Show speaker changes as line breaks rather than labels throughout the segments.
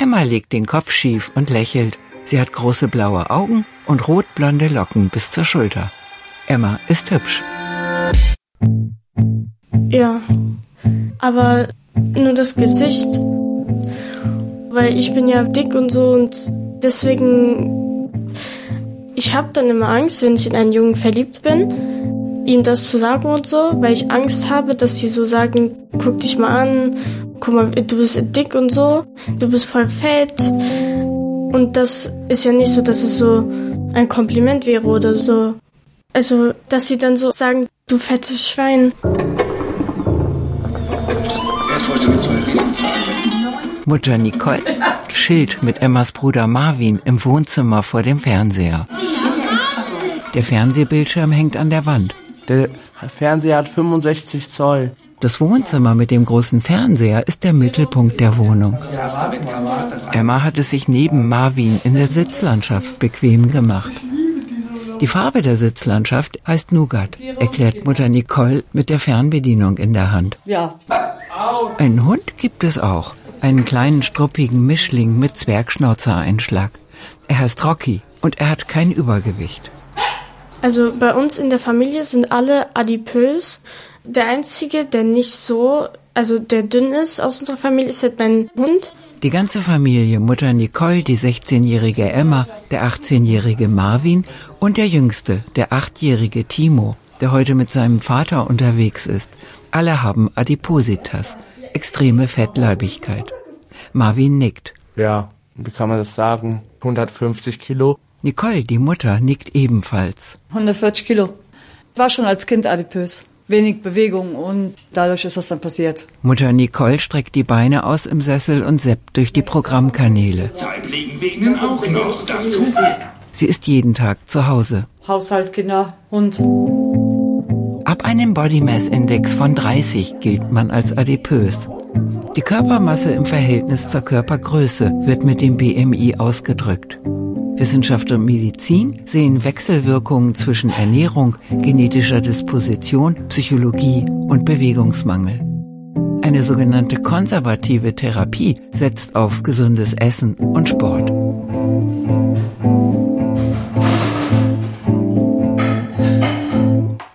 Emma legt den Kopf schief und lächelt. Sie hat große blaue Augen und rotblonde Locken bis zur Schulter. Emma ist hübsch.
Ja, aber nur das Gesicht, weil ich bin ja dick und so und deswegen, ich habe dann immer Angst, wenn ich in einen Jungen verliebt bin, ihm das zu sagen und so, weil ich Angst habe, dass sie so sagen, guck dich mal an, guck mal, du bist dick und so, du bist voll fett. Und das ist ja nicht so, dass es so ein Kompliment wäre oder so. Also, dass sie dann so sagen, du fettes Schwein.
Mutter Nicole schilt mit Emmas Bruder Marvin im Wohnzimmer vor dem Fernseher. Der Fernsehbildschirm hängt an der Wand.
Der Fernseher hat 65 Zoll.
Das Wohnzimmer mit dem großen Fernseher ist der Mittelpunkt der Wohnung. Emma hat es sich neben Marvin in der Sitzlandschaft bequem gemacht. Die Farbe der Sitzlandschaft heißt Nougat, erklärt Mutter Nicole mit der Fernbedienung in der Hand.
Ja.
Einen Hund gibt es auch. Einen kleinen struppigen Mischling mit Zwergschnauzer-Einschlag. Er heißt Rocky und er hat kein Übergewicht.
Also bei uns in der Familie sind alle adipös der einzige, der nicht so, also der dünn ist aus unserer Familie, ist halt mein Hund.
Die ganze Familie, Mutter Nicole, die 16-jährige Emma, der 18-jährige Marvin und der jüngste, der 8-jährige Timo, der heute mit seinem Vater unterwegs ist. Alle haben Adipositas, extreme Fettleibigkeit. Marvin nickt.
Ja, wie kann man das sagen? 150 Kilo.
Nicole, die Mutter, nickt ebenfalls.
140 Kilo. War schon als Kind adipös wenig Bewegung und dadurch ist das dann passiert.
Mutter Nicole streckt die Beine aus im Sessel und seppt durch die Programmkanäle.
Zeitlegen wegen auch noch das
Sie ist jeden Tag zu Hause.
Haushalt, Kinder, Hund.
Ab einem Body Mass Index von 30 gilt man als adipös. Die Körpermasse im Verhältnis zur Körpergröße wird mit dem BMI ausgedrückt. Wissenschaft und Medizin sehen Wechselwirkungen zwischen Ernährung, genetischer Disposition, Psychologie und Bewegungsmangel. Eine sogenannte konservative Therapie setzt auf gesundes Essen und Sport.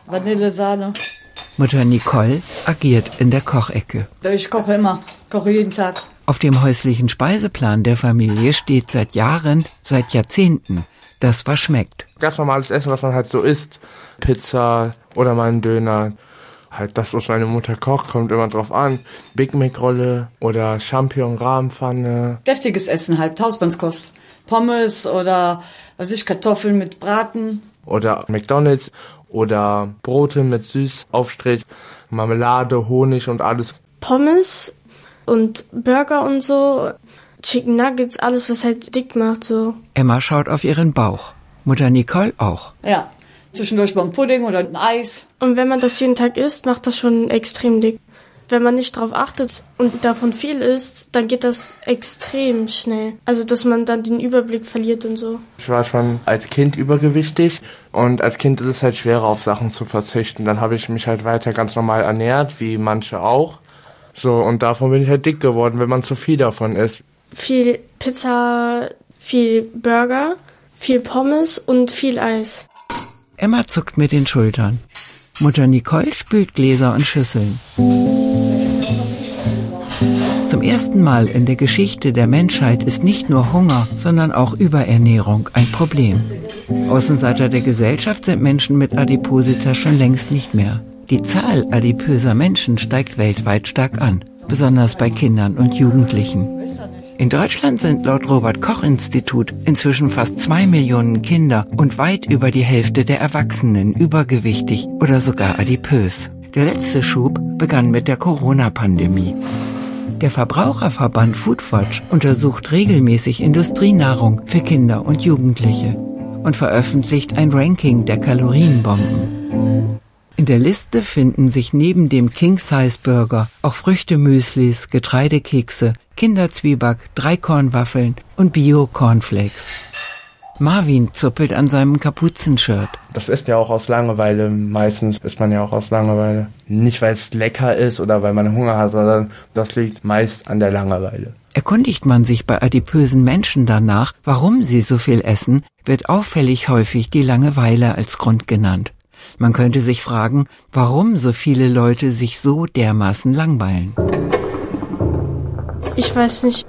Vanillesahne.
Mutter Nicole agiert in der Kochecke.
Ich koche immer, koche jeden Tag.
Auf dem häuslichen Speiseplan der Familie steht seit Jahren, seit Jahrzehnten, das was schmeckt.
Ganz normales Essen, was man halt so isst. Pizza oder mal ein Döner. Halt das, was meine Mutter kocht, kommt immer drauf an. Big Mac Rolle oder Champignon Rahmenpfanne.
Deftiges Essen halt, Hausmannskost. Pommes oder, was ich, Kartoffeln mit Braten.
Oder McDonalds oder Brote mit Süßaufstrich, Marmelade, Honig und alles.
Pommes und Burger und so, Chicken Nuggets, alles, was halt dick macht, so.
Emma schaut auf ihren Bauch. Mutter Nicole auch.
Ja. Zwischendurch beim Pudding oder ein Eis.
Und wenn man das jeden Tag isst, macht das schon extrem dick. Wenn man nicht drauf achtet und davon viel isst, dann geht das extrem schnell. Also, dass man dann den Überblick verliert und so.
Ich war schon als Kind übergewichtig und als Kind ist es halt schwerer, auf Sachen zu verzichten. Dann habe ich mich halt weiter ganz normal ernährt, wie manche auch. So, und davon bin ich halt dick geworden, wenn man zu viel davon isst.
Viel Pizza, viel Burger, viel Pommes und viel Eis.
Emma zuckt mit den Schultern. Mutter Nicole spült Gläser und Schüsseln. Zum ersten Mal in der Geschichte der Menschheit ist nicht nur Hunger, sondern auch Überernährung ein Problem. Außenseiter der Gesellschaft sind Menschen mit Adipositas schon längst nicht mehr. Die Zahl adipöser Menschen steigt weltweit stark an, besonders bei Kindern und Jugendlichen. In Deutschland sind laut Robert Koch Institut inzwischen fast zwei Millionen Kinder und weit über die Hälfte der Erwachsenen übergewichtig oder sogar adipös. Der letzte Schub begann mit der Corona-Pandemie. Der Verbraucherverband Foodwatch untersucht regelmäßig Industrienahrung für Kinder und Jugendliche und veröffentlicht ein Ranking der Kalorienbomben. In der Liste finden sich neben dem King-Size-Burger auch Früchtemüslis, Getreidekekse, Kinderzwieback, Dreikornwaffeln und Bio-Cornflakes. Marvin zuppelt an seinem Kapuzenshirt.
Das ist ja auch aus Langeweile. Meistens ist man ja auch aus Langeweile. Nicht, weil es lecker ist oder weil man Hunger hat, sondern das liegt meist an der Langeweile.
Erkundigt man sich bei adipösen Menschen danach, warum sie so viel essen, wird auffällig häufig die Langeweile als Grund genannt. Man könnte sich fragen, warum so viele Leute sich so dermaßen langweilen.
Ich weiß nicht.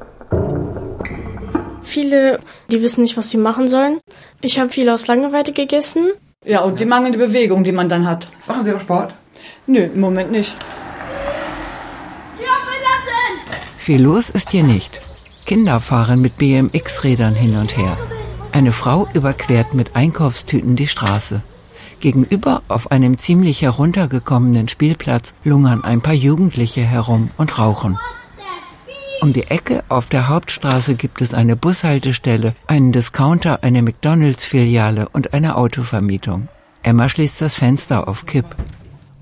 Viele, die wissen nicht, was sie machen sollen. Ich habe viel aus Langeweile gegessen.
Ja, und die mangelnde Bewegung, die man dann hat.
Machen Sie auch Sport?
Nö, im Moment nicht.
Viel los ist hier nicht. Kinder fahren mit BMX-Rädern hin und her. Eine Frau überquert mit Einkaufstüten die Straße. Gegenüber auf einem ziemlich heruntergekommenen Spielplatz lungern ein paar Jugendliche herum und rauchen. Um die Ecke auf der Hauptstraße gibt es eine Bushaltestelle, einen Discounter, eine McDonalds-Filiale und eine Autovermietung. Emma schließt das Fenster auf Kipp.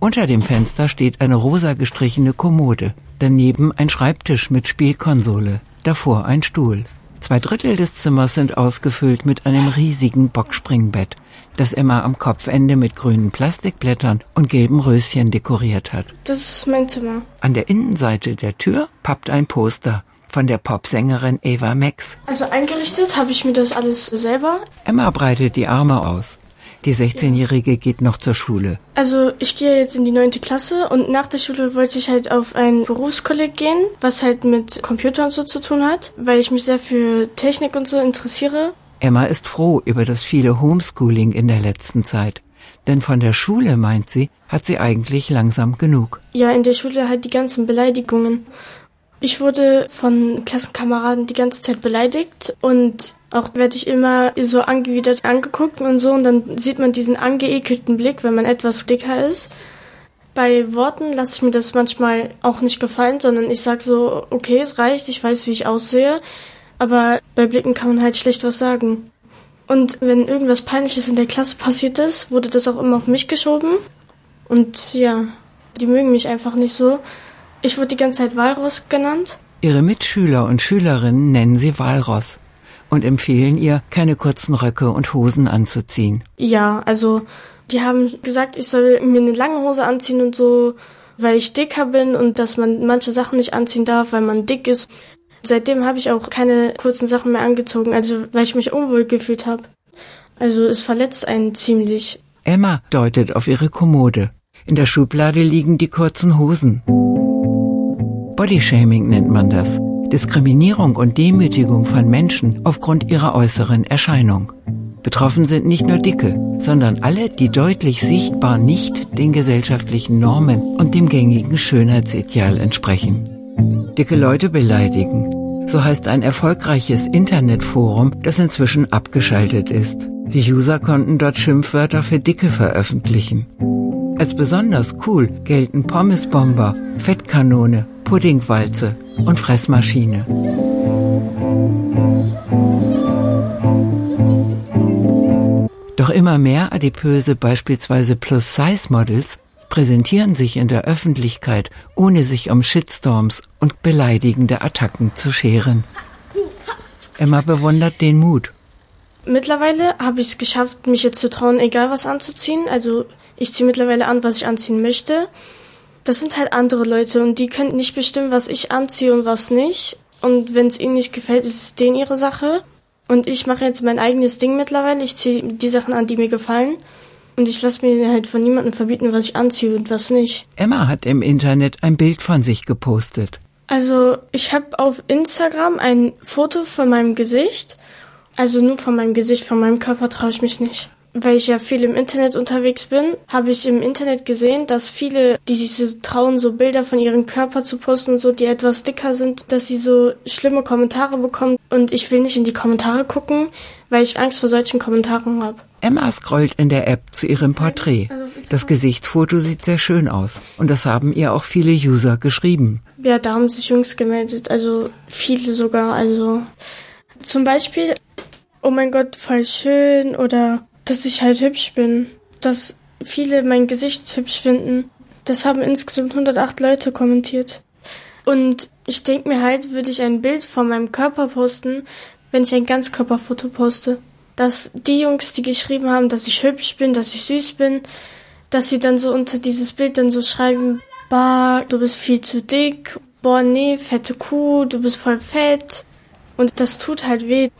Unter dem Fenster steht eine rosa gestrichene Kommode, daneben ein Schreibtisch mit Spielkonsole, davor ein Stuhl. Zwei Drittel des Zimmers sind ausgefüllt mit einem riesigen Bockspringbett, das Emma am Kopfende mit grünen Plastikblättern und gelben Röschen dekoriert hat.
Das ist mein Zimmer.
An der Innenseite der Tür pappt ein Poster von der Popsängerin Eva Max.
Also eingerichtet habe ich mir das alles selber.
Emma breitet die Arme aus. Die 16-Jährige geht noch zur Schule.
Also ich gehe jetzt in die neunte Klasse und nach der Schule wollte ich halt auf ein Berufskolleg gehen, was halt mit Computer und so zu tun hat, weil ich mich sehr für Technik und so interessiere.
Emma ist froh über das viele Homeschooling in der letzten Zeit. Denn von der Schule, meint sie, hat sie eigentlich langsam genug.
Ja, in der Schule halt die ganzen Beleidigungen. Ich wurde von Klassenkameraden die ganze Zeit beleidigt und auch werde ich immer so angewidert angeguckt und so und dann sieht man diesen angeekelten Blick, wenn man etwas dicker ist. Bei Worten lasse ich mir das manchmal auch nicht gefallen, sondern ich sag so, okay, es reicht, ich weiß, wie ich aussehe, aber bei Blicken kann man halt schlecht was sagen. Und wenn irgendwas Peinliches in der Klasse passiert ist, wurde das auch immer auf mich geschoben. Und ja, die mögen mich einfach nicht so. Ich wurde die ganze Zeit Walross genannt.
Ihre Mitschüler und Schülerinnen nennen sie Walross und empfehlen ihr, keine kurzen Röcke und Hosen anzuziehen.
Ja, also die haben gesagt, ich soll mir eine lange Hose anziehen und so, weil ich dicker bin und dass man manche Sachen nicht anziehen darf, weil man dick ist. Seitdem habe ich auch keine kurzen Sachen mehr angezogen, also weil ich mich unwohl gefühlt habe. Also es verletzt einen ziemlich.
Emma deutet auf ihre Kommode. In der Schublade liegen die kurzen Hosen. Bodyshaming nennt man das. Diskriminierung und Demütigung von Menschen aufgrund ihrer äußeren Erscheinung. Betroffen sind nicht nur Dicke, sondern alle, die deutlich sichtbar nicht den gesellschaftlichen Normen und dem gängigen Schönheitsideal entsprechen. Dicke Leute beleidigen. So heißt ein erfolgreiches Internetforum, das inzwischen abgeschaltet ist. Die User konnten dort Schimpfwörter für Dicke veröffentlichen. Als besonders cool gelten Pommesbomber, Fettkanone, Puddingwalze und Fressmaschine. Doch immer mehr adipöse, beispielsweise Plus-Size-Models, präsentieren sich in der Öffentlichkeit, ohne sich um Shitstorms und beleidigende Attacken zu scheren. Emma bewundert den Mut.
Mittlerweile habe ich es geschafft, mich jetzt zu trauen, egal was anzuziehen. Also ich ziehe mittlerweile an, was ich anziehen möchte. Das sind halt andere Leute und die können nicht bestimmen, was ich anziehe und was nicht. Und wenn es ihnen nicht gefällt, ist es denen ihre Sache. Und ich mache jetzt mein eigenes Ding mittlerweile. Ich ziehe die Sachen an, die mir gefallen. Und ich lasse mir halt von niemandem verbieten, was ich anziehe und was nicht.
Emma hat im Internet ein Bild von sich gepostet.
Also ich habe auf Instagram ein Foto von meinem Gesicht. Also nur von meinem Gesicht, von meinem Körper traue ich mich nicht weil ich ja viel im Internet unterwegs bin, habe ich im Internet gesehen, dass viele, die sich so trauen, so Bilder von ihrem Körper zu posten und so, die etwas dicker sind, dass sie so schlimme Kommentare bekommen. Und ich will nicht in die Kommentare gucken, weil ich Angst vor solchen Kommentaren habe.
Emma scrollt in der App zu ihrem Porträt. Also, das Gesichtsfoto sieht sehr schön aus. Und das haben ihr auch viele User geschrieben.
Ja, da haben sich Jungs gemeldet. Also viele sogar. Also zum Beispiel, oh mein Gott, voll schön oder dass ich halt hübsch bin. Dass viele mein Gesicht hübsch finden. Das haben insgesamt 108 Leute kommentiert. Und ich denke mir halt, würde ich ein Bild von meinem Körper posten, wenn ich ein Ganzkörperfoto poste. Dass die Jungs, die geschrieben haben, dass ich hübsch bin, dass ich süß bin, dass sie dann so unter dieses Bild dann so schreiben, bah, du bist viel zu dick boah, nee, fette Kuh, du bist voll fett. Und das tut halt weh.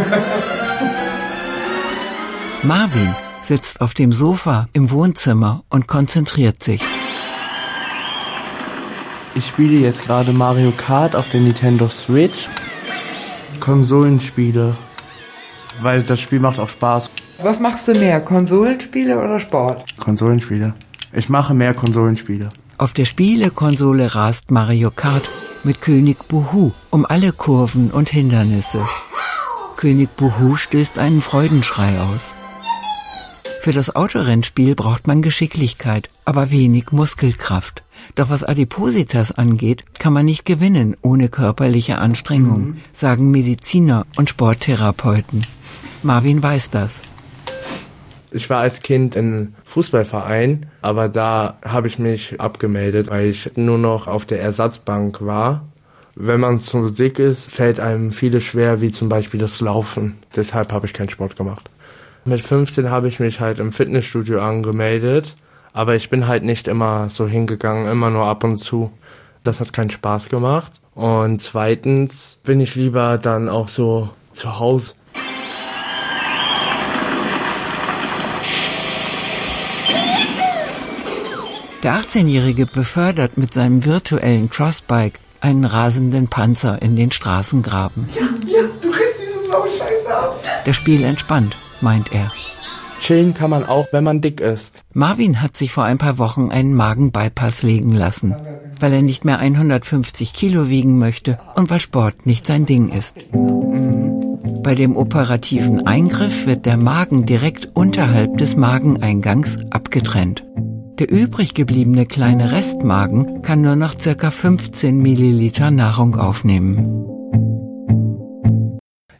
Marvin sitzt auf dem Sofa im Wohnzimmer und konzentriert sich.
Ich spiele jetzt gerade Mario Kart auf der Nintendo Switch. Konsolenspiele. Weil das Spiel macht auch Spaß.
Was machst du mehr, Konsolenspiele oder Sport?
Konsolenspiele. Ich mache mehr Konsolenspiele.
Auf der Spielekonsole rast Mario Kart mit König Buhu um alle Kurven und Hindernisse. König Buhu stößt einen Freudenschrei aus. Für das Autorennspiel braucht man Geschicklichkeit, aber wenig Muskelkraft. Doch was Adipositas angeht, kann man nicht gewinnen ohne körperliche Anstrengung, mhm. sagen Mediziner und Sporttherapeuten. Marvin weiß das.
Ich war als Kind in Fußballverein, aber da habe ich mich abgemeldet, weil ich nur noch auf der Ersatzbank war. Wenn man zu dick ist, fällt einem vieles schwer, wie zum Beispiel das Laufen. Deshalb habe ich keinen Sport gemacht. Mit 15 habe ich mich halt im Fitnessstudio angemeldet, aber ich bin halt nicht immer so hingegangen, immer nur ab und zu. Das hat keinen Spaß gemacht. Und zweitens bin ich lieber dann auch so zu Hause
Der 18-Jährige befördert mit seinem virtuellen Crossbike einen rasenden Panzer in den Straßengraben.
Ja, ja, du kriegst diese blaue Scheiße ab.
Das Spiel entspannt, meint er.
Chillen kann man auch, wenn man dick ist.
Marvin hat sich vor ein paar Wochen einen Magenbypass legen lassen, weil er nicht mehr 150 Kilo wiegen möchte und weil Sport nicht sein Ding ist. Bei dem operativen Eingriff wird der Magen direkt unterhalb des Mageneingangs abgetrennt. Der übrig gebliebene kleine Restmagen kann nur noch circa 15 Milliliter Nahrung aufnehmen.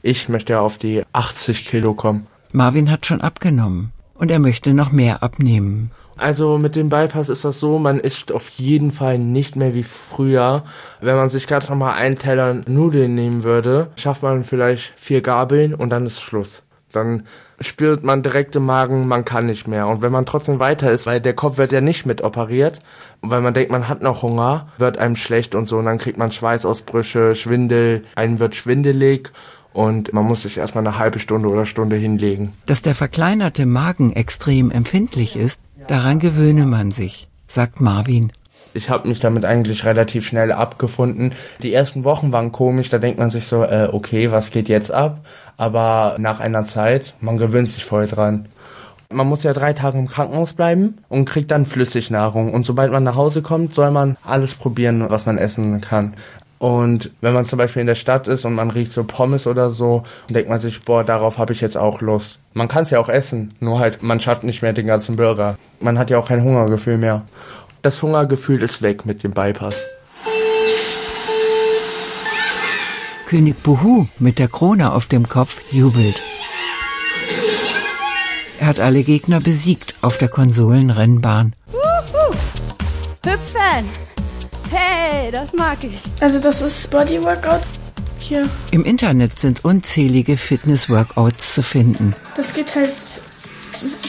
Ich möchte auf die 80 Kilo kommen.
Marvin hat schon abgenommen und er möchte noch mehr abnehmen.
Also mit dem Bypass ist das so, man isst auf jeden Fall nicht mehr wie früher. Wenn man sich ganz normal einen Teller Nudeln nehmen würde, schafft man vielleicht vier Gabeln und dann ist Schluss. Dann spürt man direkt im Magen, man kann nicht mehr. Und wenn man trotzdem weiter ist, weil der Kopf wird ja nicht mit operiert, weil man denkt, man hat noch Hunger, wird einem schlecht und so, und dann kriegt man Schweißausbrüche, Schwindel, einem wird schwindelig und man muss sich erstmal eine halbe Stunde oder Stunde hinlegen.
Dass der verkleinerte Magen extrem empfindlich ist, daran gewöhne man sich, sagt Marvin.
Ich habe mich damit eigentlich relativ schnell abgefunden. Die ersten Wochen waren komisch, da denkt man sich so, äh, okay, was geht jetzt ab? Aber nach einer Zeit, man gewöhnt sich voll dran. Man muss ja drei Tage im Krankenhaus bleiben und kriegt dann Flüssignahrung. Und sobald man nach Hause kommt, soll man alles probieren, was man essen kann. Und wenn man zum Beispiel in der Stadt ist und man riecht so Pommes oder so, denkt man sich, boah, darauf habe ich jetzt auch Lust. Man kann es ja auch essen, nur halt, man schafft nicht mehr den ganzen Burger. Man hat ja auch kein Hungergefühl mehr. Das Hungergefühl ist weg mit dem Bypass.
König Buhu mit der Krone auf dem Kopf jubelt. Er hat alle Gegner besiegt auf der Konsolenrennbahn.
Wuhu. Hüpfen! Hey, das mag ich.
Also das ist Bodyworkout. Hier.
Im Internet sind unzählige Fitness-Workouts zu finden.
Das geht halt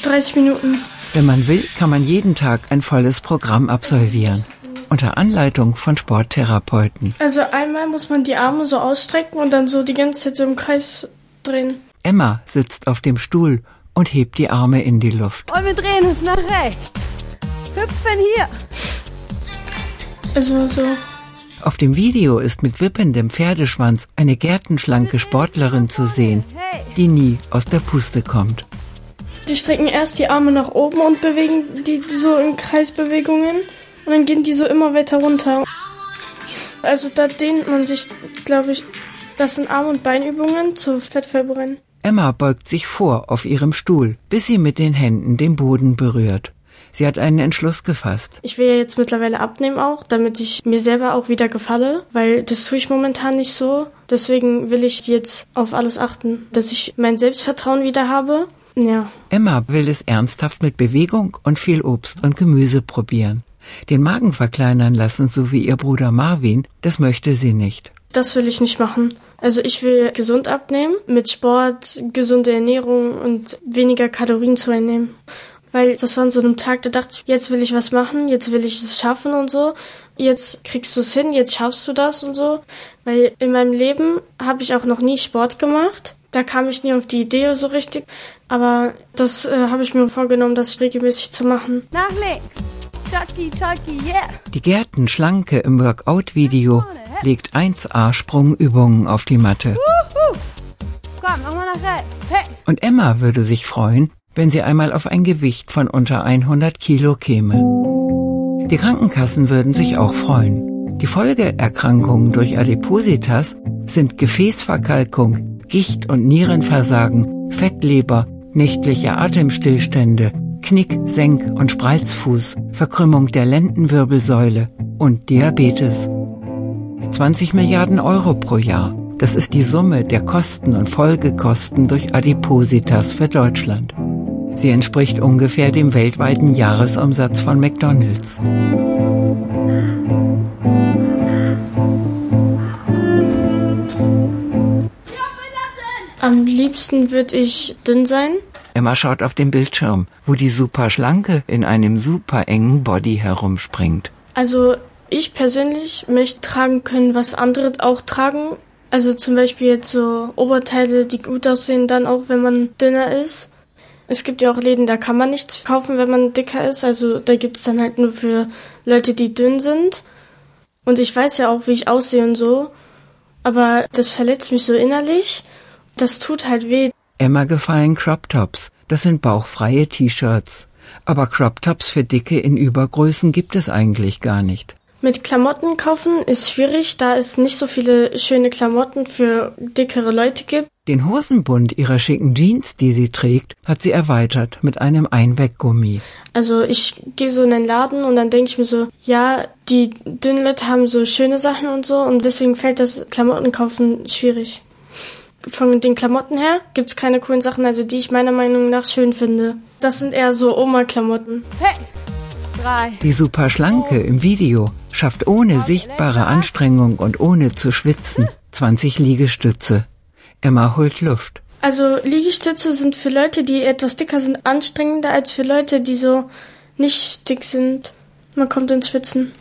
30 Minuten.
Wenn man will, kann man jeden Tag ein volles Programm absolvieren. Unter Anleitung von Sporttherapeuten.
Also einmal muss man die Arme so ausstrecken und dann so die ganze Zeit so im Kreis drehen.
Emma sitzt auf dem Stuhl und hebt die Arme in die Luft.
Und wir drehen uns nach rechts. Hüpfen hier.
Also so.
Auf dem Video ist mit wippendem Pferdeschwanz eine gärtenschlanke Sportlerin zu sehen, die nie aus der Puste kommt.
Die strecken erst die Arme nach oben und bewegen die so in Kreisbewegungen und dann gehen die so immer weiter runter. Also da dehnt man sich, glaube ich, das sind Arm- und Beinübungen zur Fettverbrennen.
Emma beugt sich vor auf ihrem Stuhl, bis sie mit den Händen den Boden berührt. Sie hat einen Entschluss gefasst.
Ich will ja jetzt mittlerweile abnehmen auch, damit ich mir selber auch wieder gefalle, weil das tue ich momentan nicht so. Deswegen will ich jetzt auf alles achten, dass ich mein Selbstvertrauen wieder habe ja.
Emma will es ernsthaft mit Bewegung und viel Obst und Gemüse probieren. Den Magen verkleinern lassen, so wie ihr Bruder Marvin, das möchte sie nicht.
Das will ich nicht machen. Also ich will gesund abnehmen, mit Sport, gesunde Ernährung und weniger Kalorien zu einnehmen. Weil das war an so einem Tag, da dachte ich, jetzt will ich was machen, jetzt will ich es schaffen und so. Jetzt kriegst du es hin, jetzt schaffst du das und so. Weil in meinem Leben habe ich auch noch nie Sport gemacht. Da kam ich nie auf die Idee so richtig. Aber das äh, habe ich mir vorgenommen, das regelmäßig zu machen.
Nach links. Chucky, Chucky, yeah.
Die Gärtenschlanke im Workout-Video legt 1A Sprungübungen auf die Matte.
Wuhu. Komm, nochmal nach rechts. Hey.
Und Emma würde sich freuen, wenn sie einmal auf ein Gewicht von unter 100 Kilo käme. Die Krankenkassen würden sich auch freuen. Die Folgeerkrankungen durch Adipositas sind Gefäßverkalkung, Gicht- und Nierenversagen, Fettleber, nächtliche Atemstillstände, Knick-, Senk- und Spreizfuß, Verkrümmung der Lendenwirbelsäule und Diabetes. 20 Milliarden Euro pro Jahr. Das ist die Summe der Kosten und Folgekosten durch Adipositas für Deutschland. Sie entspricht ungefähr dem weltweiten Jahresumsatz von McDonald's.
Am liebsten würde ich dünn sein.
Emma schaut auf den Bildschirm, wo die Superschlanke in einem super engen Body herumspringt.
Also ich persönlich möchte tragen können, was andere auch tragen. Also zum Beispiel jetzt so Oberteile, die gut aussehen, dann auch, wenn man dünner ist. Es gibt ja auch Läden, da kann man nichts kaufen, wenn man dicker ist. Also da gibt es dann halt nur für Leute, die dünn sind. Und ich weiß ja auch, wie ich aussehe und so. Aber das verletzt mich so innerlich. Das tut halt weh.
Emma gefallen Crop Tops. Das sind bauchfreie T-Shirts. Aber Crop Tops für Dicke in Übergrößen gibt es eigentlich gar nicht.
Mit Klamotten kaufen ist schwierig, da es nicht so viele schöne Klamotten für dickere Leute gibt.
Den Hosenbund ihrer schicken Jeans, die sie trägt, hat sie erweitert mit einem Einweggummi.
Also ich gehe so in den Laden und dann denke ich mir so, ja, die dünnen Leute haben so schöne Sachen und so und deswegen fällt das Klamotten kaufen schwierig. Von den Klamotten her gibt's keine coolen Sachen, also die ich meiner Meinung nach schön finde. Das sind eher so Oma-Klamotten.
Hey. Drei.
Die Superschlanke im Video schafft ohne sichtbare Anstrengung und ohne zu schwitzen 20 Liegestütze. Emma holt Luft.
Also Liegestütze sind für Leute, die etwas dicker sind, anstrengender als für Leute, die so nicht dick sind. Man kommt ins Schwitzen.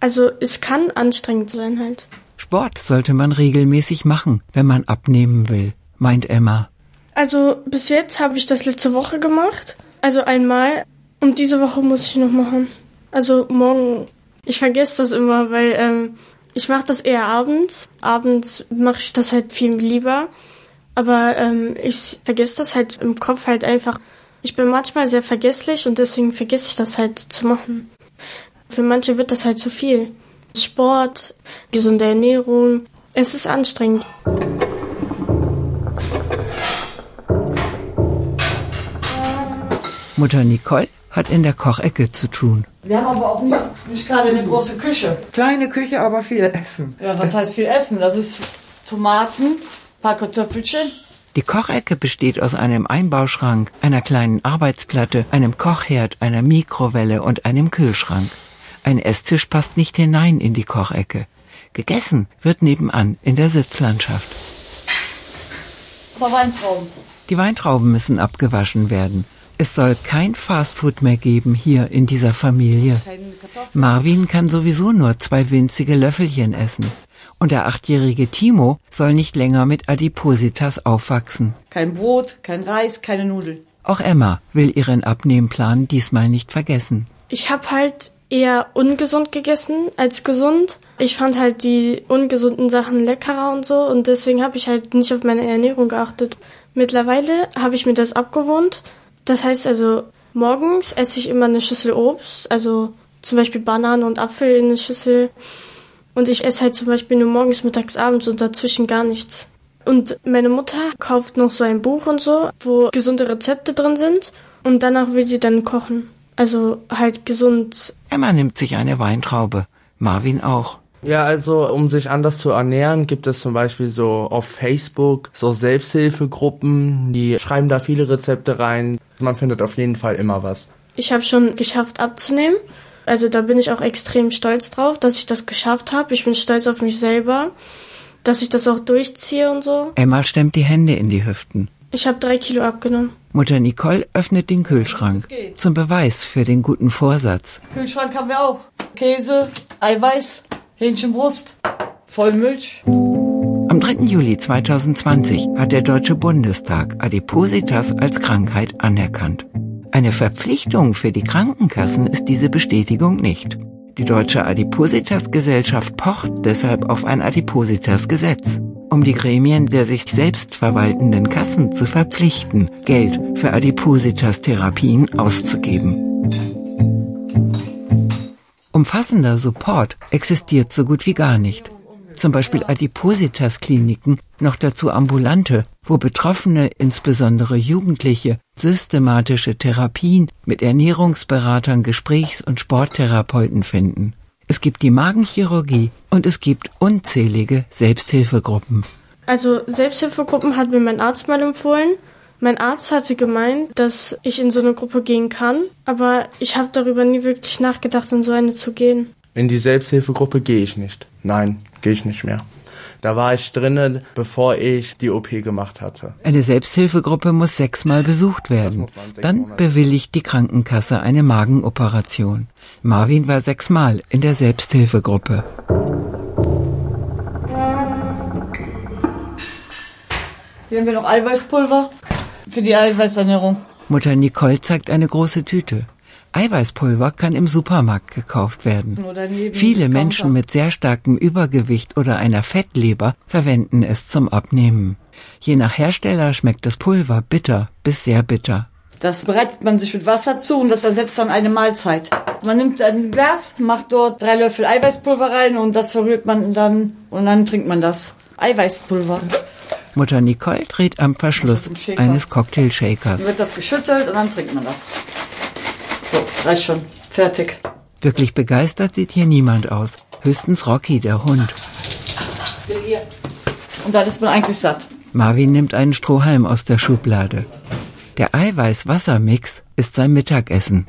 Also es kann anstrengend sein halt.
Sport sollte man regelmäßig machen, wenn man abnehmen will, meint Emma.
Also bis jetzt habe ich das letzte Woche gemacht. Also einmal. Und diese Woche muss ich noch machen. Also morgen. Ich vergesse das immer, weil ähm, ich mache das eher abends. Abends mache ich das halt viel lieber. Aber ähm, ich vergesse das halt im Kopf halt einfach. Ich bin manchmal sehr vergesslich und deswegen vergesse ich das halt zu machen. Für manche wird das halt zu viel. Sport, gesunde Ernährung. Es ist anstrengend.
Mutter Nicole hat in der Kochecke zu tun.
Wir haben aber auch nicht, nicht gerade eine große Küche.
Kleine Küche, aber viel Essen.
Ja, was heißt viel Essen? Das ist Tomaten, paar Kartoffelchen.
Die Kochecke besteht aus einem Einbauschrank, einer kleinen Arbeitsplatte, einem Kochherd, einer Mikrowelle und einem Kühlschrank. Ein Esstisch passt nicht hinein in die Kochecke. Gegessen wird nebenan in der Sitzlandschaft.
Aber Weintrauben.
Die Weintrauben müssen abgewaschen werden. Es soll kein Fastfood mehr geben hier in dieser Familie. Marvin kann sowieso nur zwei winzige Löffelchen essen. Und der achtjährige Timo soll nicht länger mit Adipositas aufwachsen.
Kein Brot, kein Reis, keine Nudeln.
Auch Emma will ihren Abnehmplan diesmal nicht vergessen.
Ich habe halt eher ungesund gegessen als gesund. Ich fand halt die ungesunden Sachen leckerer und so und deswegen habe ich halt nicht auf meine Ernährung geachtet. Mittlerweile habe ich mir das abgewohnt. Das heißt also, morgens esse ich immer eine Schüssel Obst, also zum Beispiel Bananen und Apfel in eine Schüssel. Und ich esse halt zum Beispiel nur morgens, mittags, abends und dazwischen gar nichts. Und meine Mutter kauft noch so ein Buch und so, wo gesunde Rezepte drin sind. Und danach will sie dann kochen. Also halt gesund.
Emma nimmt sich eine Weintraube. Marvin auch.
Ja, also um sich anders zu ernähren, gibt es zum Beispiel so auf Facebook so Selbsthilfegruppen, die schreiben da viele Rezepte rein. Man findet auf jeden Fall immer was.
Ich habe schon geschafft abzunehmen. Also da bin ich auch extrem stolz drauf, dass ich das geschafft habe. Ich bin stolz auf mich selber, dass ich das auch durchziehe und so.
Emma stemmt die Hände in die Hüften.
Ich habe drei Kilo abgenommen.
Mutter Nicole öffnet den Kühlschrank zum Beweis für den guten Vorsatz.
Kühlschrank haben wir auch. Käse, Eiweiß, Hähnchenbrust, Vollmilch.
Am 3. Juli 2020 hat der Deutsche Bundestag Adipositas als Krankheit anerkannt. Eine Verpflichtung für die Krankenkassen ist diese Bestätigung nicht. Die Deutsche Adipositas-Gesellschaft pocht deshalb auf ein Adipositas-Gesetz, um die Gremien der sich selbst verwaltenden Kassen zu verpflichten, Geld für Adipositas-Therapien auszugeben. Umfassender Support existiert so gut wie gar nicht zum Beispiel Adipositas-Kliniken, noch dazu ambulante, wo Betroffene, insbesondere Jugendliche, systematische Therapien mit Ernährungsberatern, Gesprächs- und Sporttherapeuten finden. Es gibt die Magenchirurgie und es gibt unzählige Selbsthilfegruppen.
Also Selbsthilfegruppen hat mir mein Arzt mal empfohlen. Mein Arzt hatte gemeint, dass ich in so eine Gruppe gehen kann, aber ich habe darüber nie wirklich nachgedacht, in so eine zu gehen.
In die Selbsthilfegruppe gehe ich nicht. Nein, gehe ich nicht mehr. Da war ich drinnen, bevor ich die OP gemacht hatte.
Eine Selbsthilfegruppe muss sechsmal besucht werden. Dann bewilligt die Krankenkasse eine Magenoperation. Marvin war sechsmal in der Selbsthilfegruppe.
Hier haben wir noch Eiweißpulver für die Eiweißernährung.
Mutter Nicole zeigt eine große Tüte. Eiweißpulver kann im Supermarkt gekauft werden. Viele Menschen mit sehr starkem Übergewicht oder einer Fettleber verwenden es zum Abnehmen. Je nach Hersteller schmeckt das Pulver bitter bis sehr bitter.
Das bereitet man sich mit Wasser zu und das ersetzt dann eine Mahlzeit. Man nimmt ein Glas, macht dort drei Löffel Eiweißpulver rein und das verrührt man dann und dann trinkt man das. Eiweißpulver.
Mutter Nicole dreht am Verschluss eines Cocktailshakers.
Dann wird das geschüttelt und dann trinkt man das. So, reicht schon. Fertig.
Wirklich begeistert sieht hier niemand aus. Höchstens Rocky, der Hund.
Und dann ist man eigentlich satt.
Marvin nimmt einen Strohhalm aus der Schublade. Der Eiweiß-Wasser-Mix ist sein Mittagessen.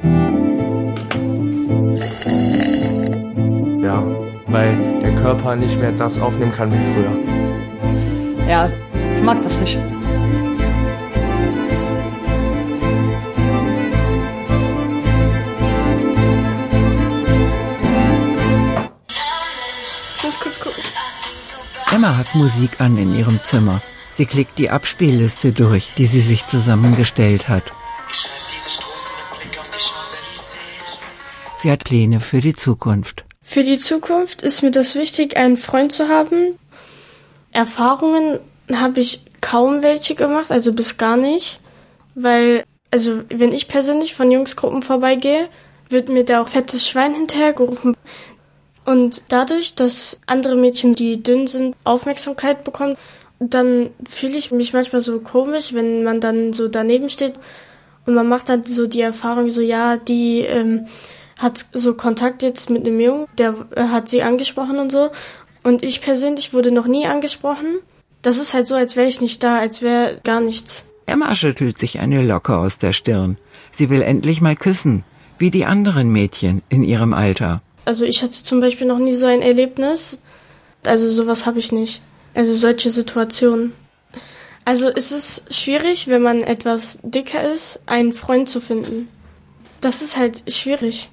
Ja, weil der Körper nicht mehr das aufnehmen kann wie früher.
Ja, ich mag das nicht.
Emma hat Musik an in ihrem Zimmer. Sie klickt die Abspielliste durch, die sie sich zusammengestellt hat. Sie hat Pläne für die Zukunft.
Für die Zukunft ist mir das wichtig, einen Freund zu haben. Erfahrungen habe ich kaum welche gemacht, also bis gar nicht. Weil, also wenn ich persönlich von Jungsgruppen vorbeigehe, wird mir da auch fettes Schwein hinterhergerufen. Und dadurch, dass andere Mädchen, die dünn sind, Aufmerksamkeit bekommen, dann fühle ich mich manchmal so komisch, wenn man dann so daneben steht und man macht dann so die Erfahrung, so ja, die ähm, hat so Kontakt jetzt mit einem Jungen, der äh, hat sie angesprochen und so. Und ich persönlich wurde noch nie angesprochen. Das ist halt so, als wäre ich nicht da, als wäre gar nichts.
Emma schüttelt sich eine Locke aus der Stirn. Sie will endlich mal küssen, wie die anderen Mädchen in ihrem Alter.
Also ich hatte zum Beispiel noch nie so ein Erlebnis. Also sowas habe ich nicht. Also solche Situationen. Also es ist schwierig, wenn man etwas dicker ist, einen Freund zu finden. Das ist halt schwierig.